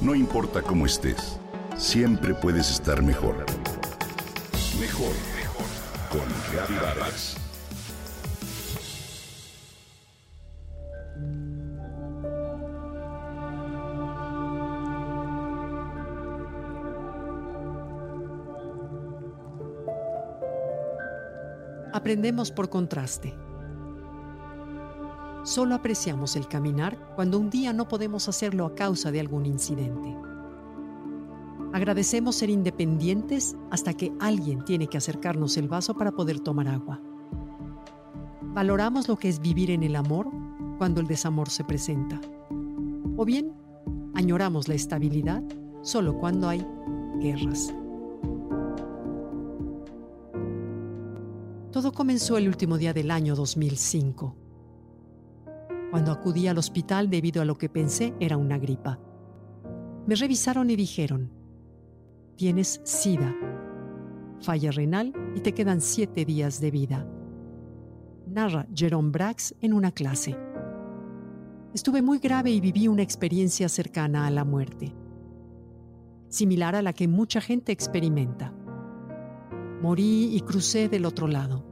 No importa cómo estés, siempre puedes estar mejor. Mejor, mejor. Con Reavivadas. Aprendemos por contraste. Solo apreciamos el caminar cuando un día no podemos hacerlo a causa de algún incidente. Agradecemos ser independientes hasta que alguien tiene que acercarnos el vaso para poder tomar agua. Valoramos lo que es vivir en el amor cuando el desamor se presenta. O bien, añoramos la estabilidad solo cuando hay guerras. Todo comenzó el último día del año 2005 cuando acudí al hospital debido a lo que pensé era una gripa. Me revisaron y dijeron, tienes SIDA, falla renal y te quedan siete días de vida. Narra Jerome Brax en una clase. Estuve muy grave y viví una experiencia cercana a la muerte, similar a la que mucha gente experimenta. Morí y crucé del otro lado.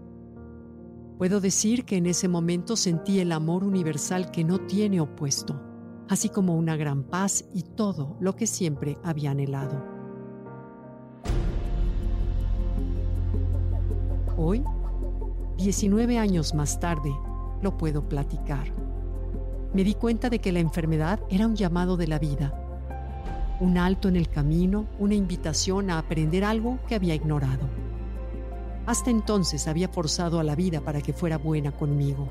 Puedo decir que en ese momento sentí el amor universal que no tiene opuesto, así como una gran paz y todo lo que siempre había anhelado. Hoy, 19 años más tarde, lo puedo platicar. Me di cuenta de que la enfermedad era un llamado de la vida, un alto en el camino, una invitación a aprender algo que había ignorado. Hasta entonces había forzado a la vida para que fuera buena conmigo.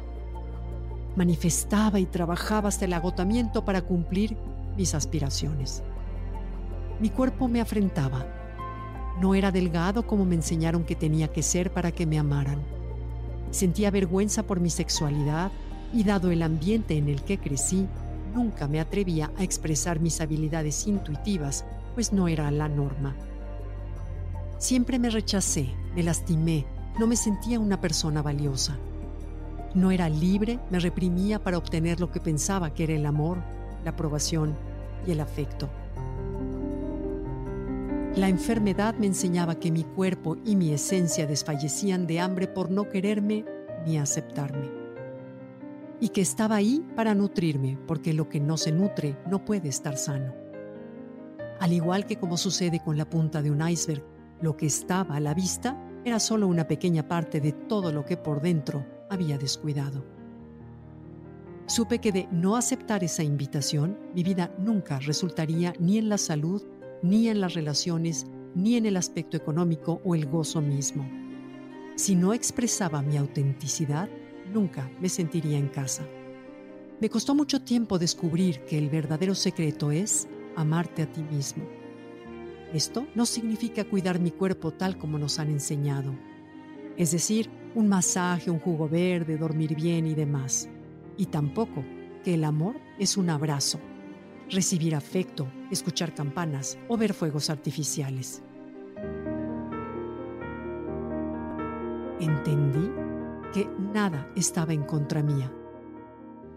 Manifestaba y trabajaba hasta el agotamiento para cumplir mis aspiraciones. Mi cuerpo me afrentaba. No era delgado como me enseñaron que tenía que ser para que me amaran. Sentía vergüenza por mi sexualidad y dado el ambiente en el que crecí, nunca me atrevía a expresar mis habilidades intuitivas, pues no era la norma. Siempre me rechacé, me lastimé, no me sentía una persona valiosa. No era libre, me reprimía para obtener lo que pensaba que era el amor, la aprobación y el afecto. La enfermedad me enseñaba que mi cuerpo y mi esencia desfallecían de hambre por no quererme ni aceptarme. Y que estaba ahí para nutrirme, porque lo que no se nutre no puede estar sano. Al igual que como sucede con la punta de un iceberg, lo que estaba a la vista era solo una pequeña parte de todo lo que por dentro había descuidado. Supe que de no aceptar esa invitación, mi vida nunca resultaría ni en la salud, ni en las relaciones, ni en el aspecto económico o el gozo mismo. Si no expresaba mi autenticidad, nunca me sentiría en casa. Me costó mucho tiempo descubrir que el verdadero secreto es amarte a ti mismo esto no significa cuidar mi cuerpo tal como nos han enseñado, es decir, un masaje, un jugo verde, dormir bien y demás. Y tampoco que el amor es un abrazo, recibir afecto, escuchar campanas o ver fuegos artificiales. Entendí que nada estaba en contra mía,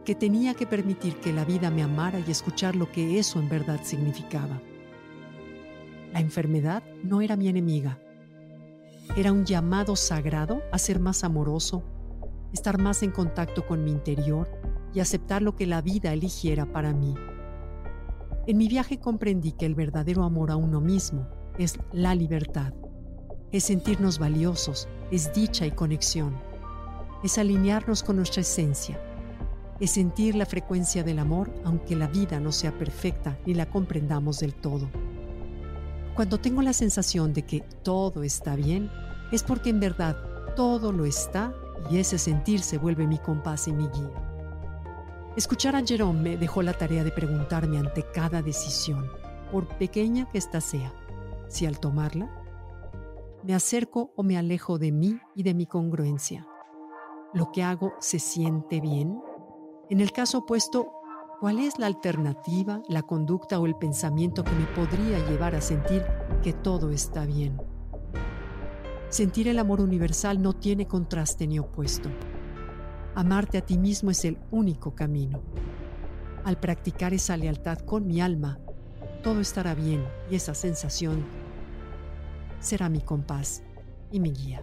que tenía que permitir que la vida me amara y escuchar lo que eso en verdad significaba. La enfermedad no era mi enemiga. Era un llamado sagrado a ser más amoroso, estar más en contacto con mi interior y aceptar lo que la vida eligiera para mí. En mi viaje comprendí que el verdadero amor a uno mismo es la libertad, es sentirnos valiosos, es dicha y conexión, es alinearnos con nuestra esencia, es sentir la frecuencia del amor aunque la vida no sea perfecta ni la comprendamos del todo. Cuando tengo la sensación de que todo está bien, es porque en verdad todo lo está y ese sentir se vuelve mi compás y mi guía. Escuchar a Jerome me dejó la tarea de preguntarme ante cada decisión, por pequeña que ésta sea, si al tomarla me acerco o me alejo de mí y de mi congruencia. ¿Lo que hago se siente bien? En el caso opuesto, ¿Cuál es la alternativa, la conducta o el pensamiento que me podría llevar a sentir que todo está bien? Sentir el amor universal no tiene contraste ni opuesto. Amarte a ti mismo es el único camino. Al practicar esa lealtad con mi alma, todo estará bien y esa sensación será mi compás y mi guía.